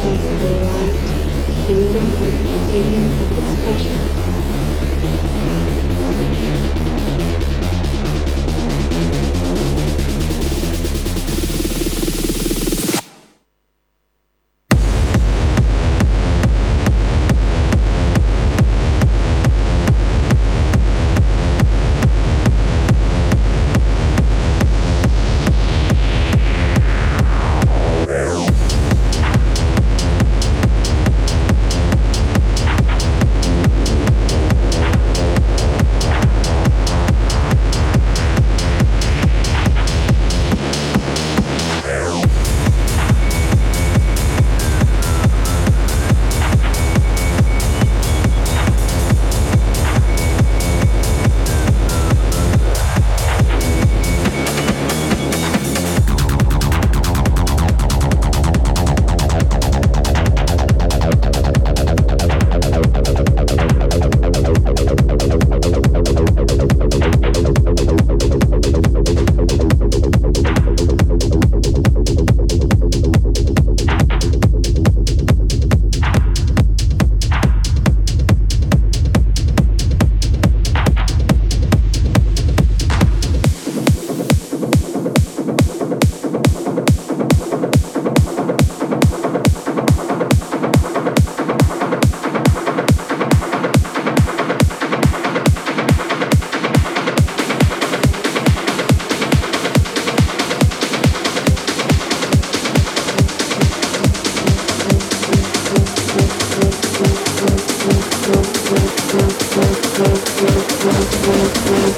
Thank you. Thank you.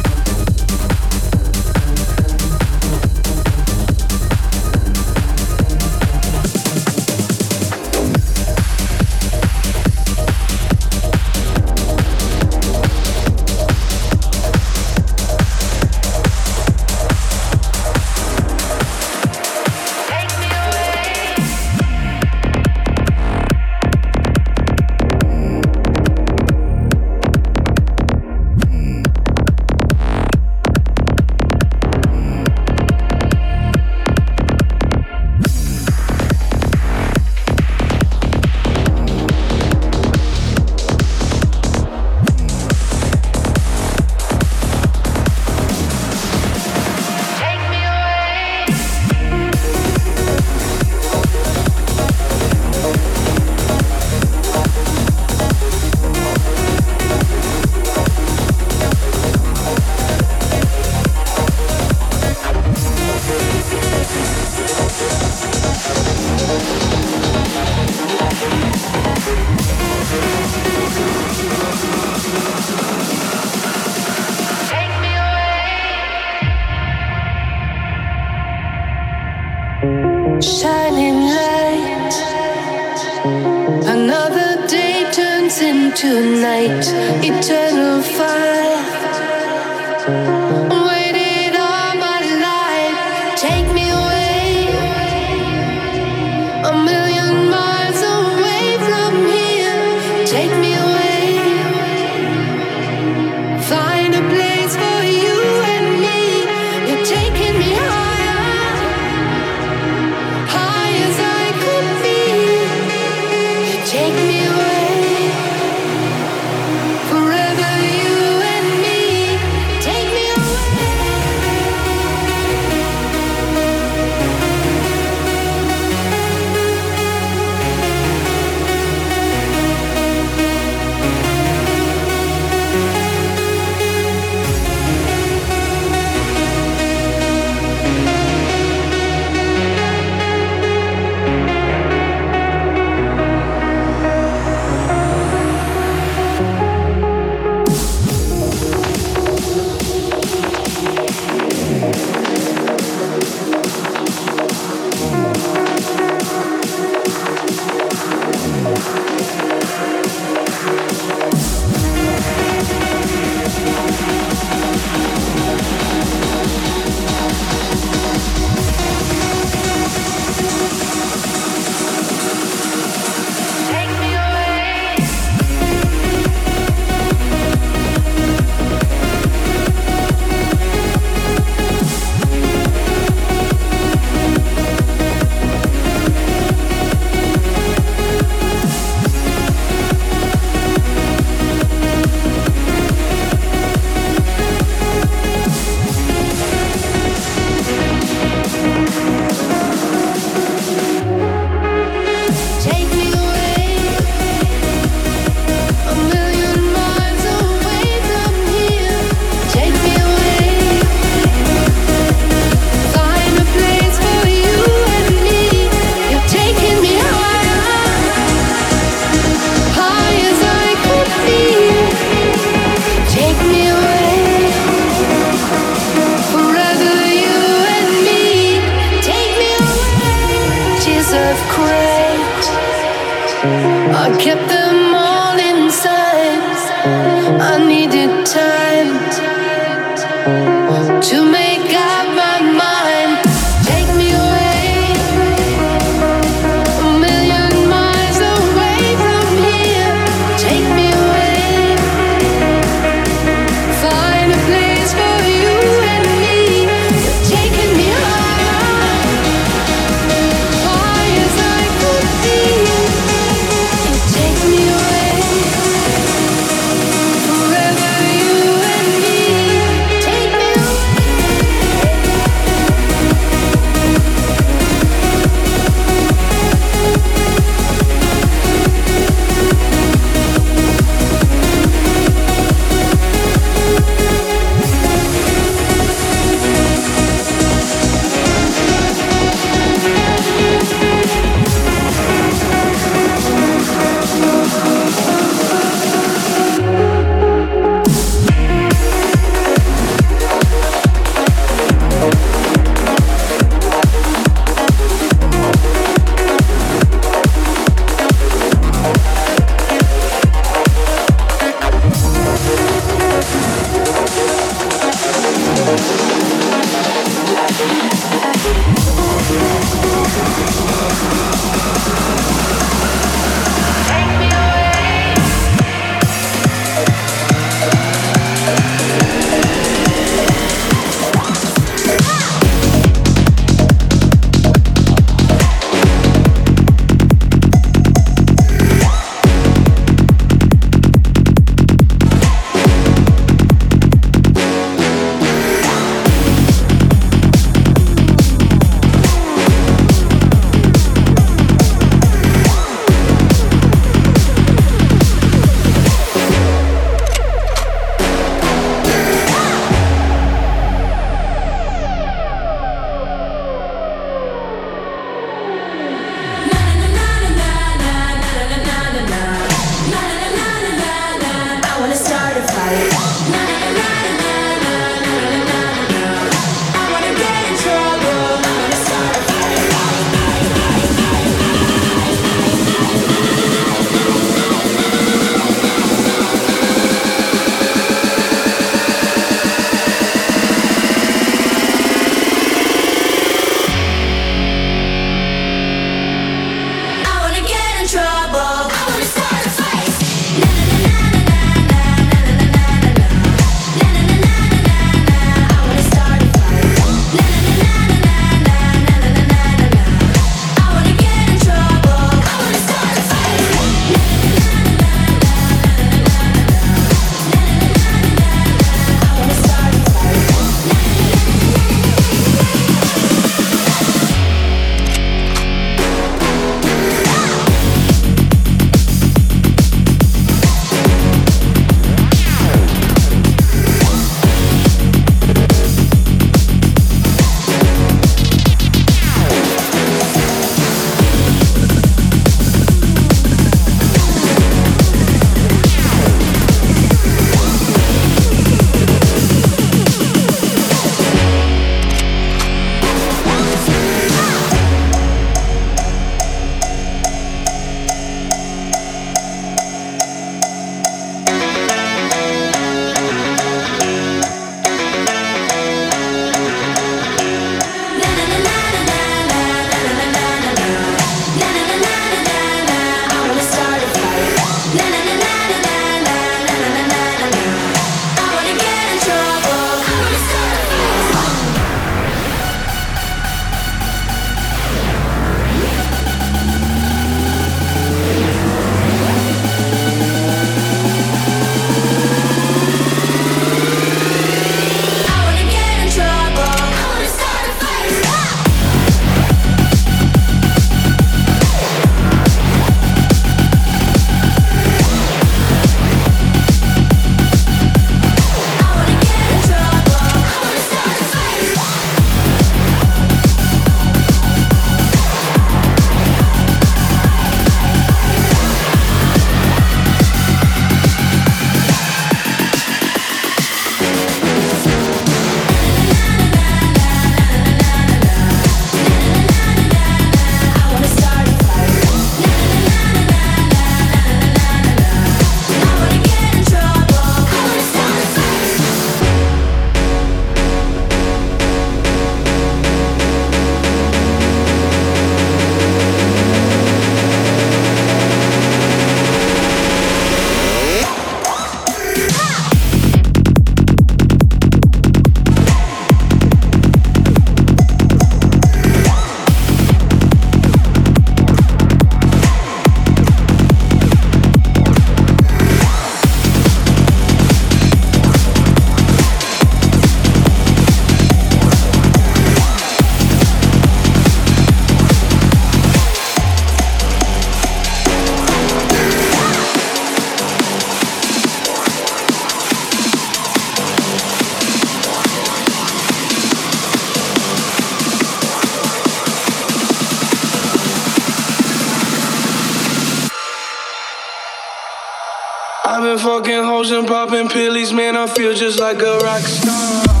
Popping pillies, man. I feel just like a rock star.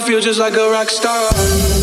Feel just like a rock star.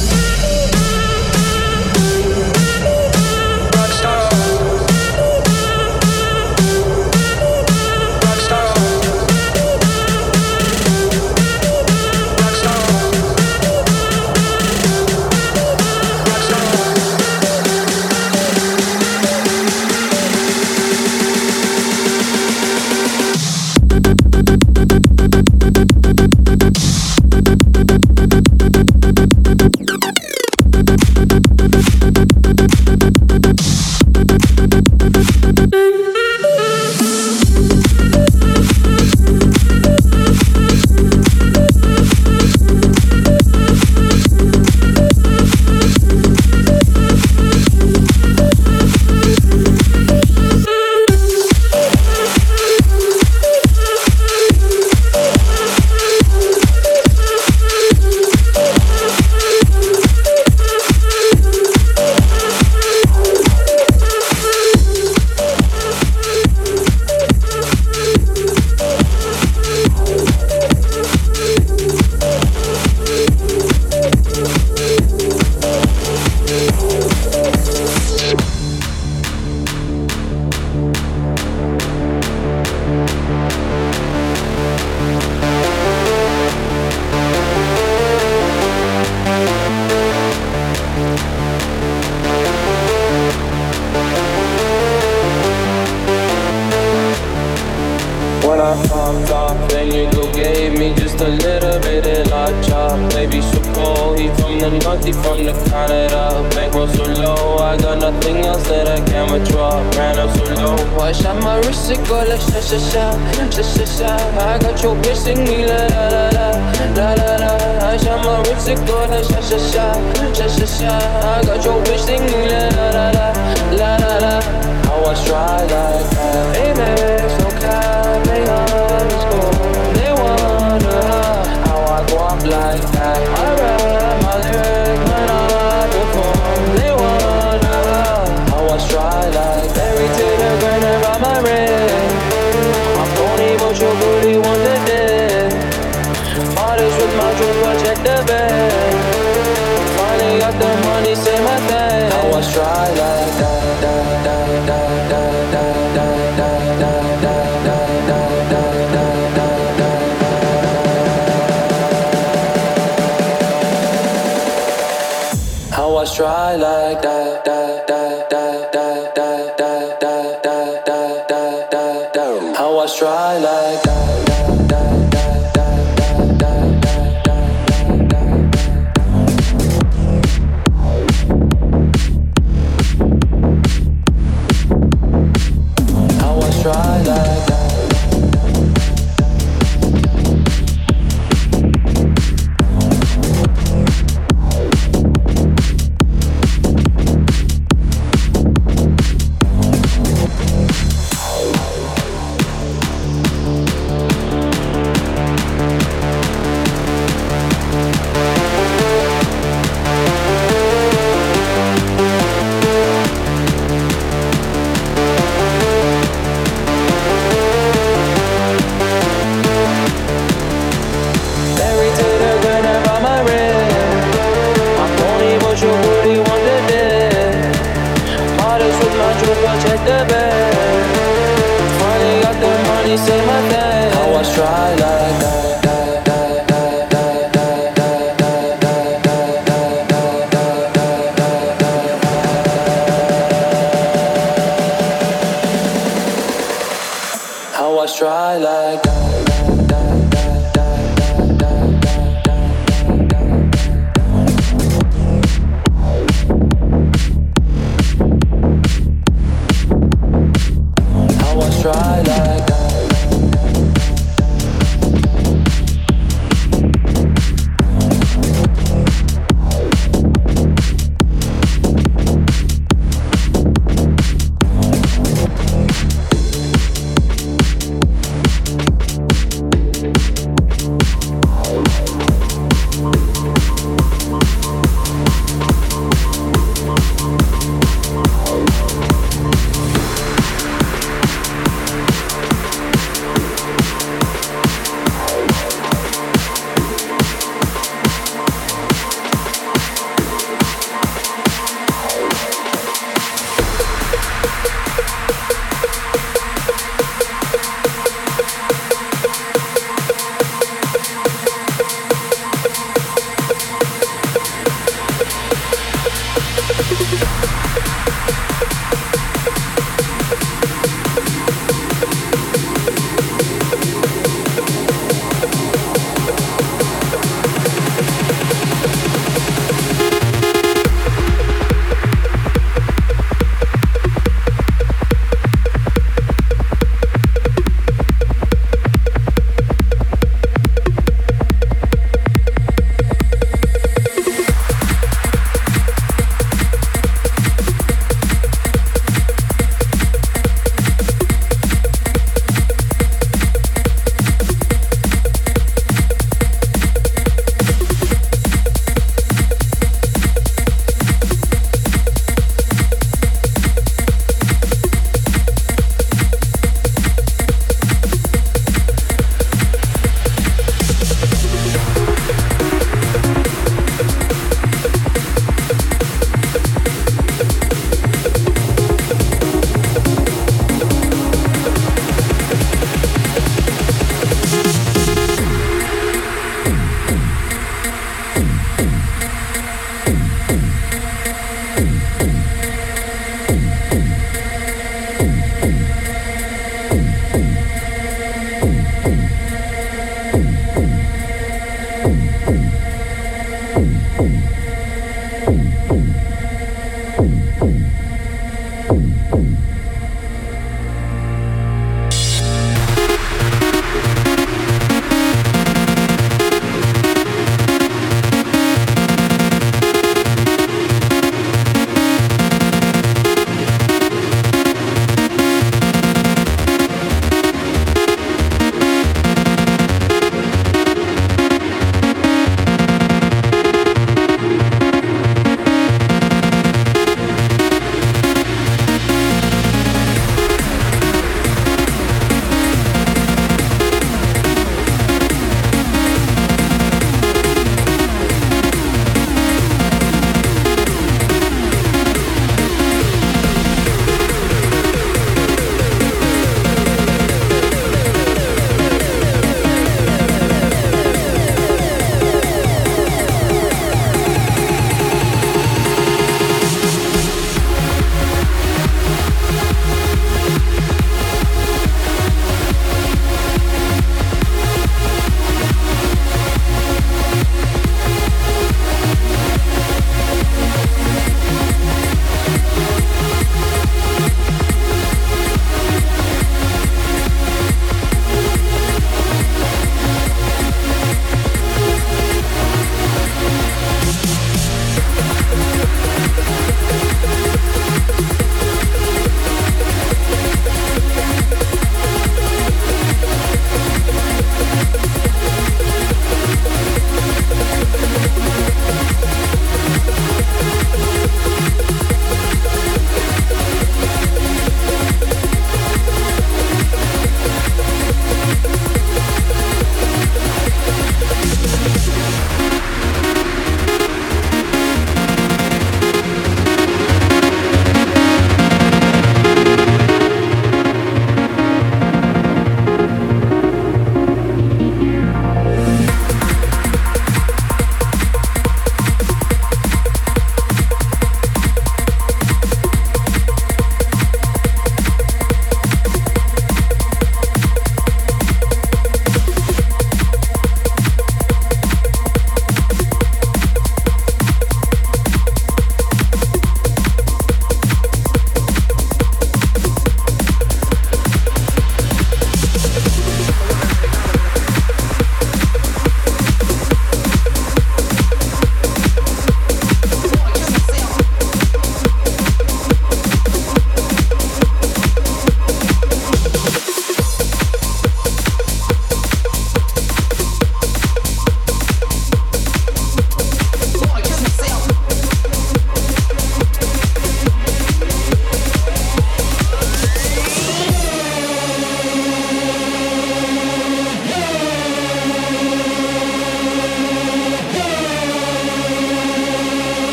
I got your bitch me.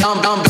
Dum, dum,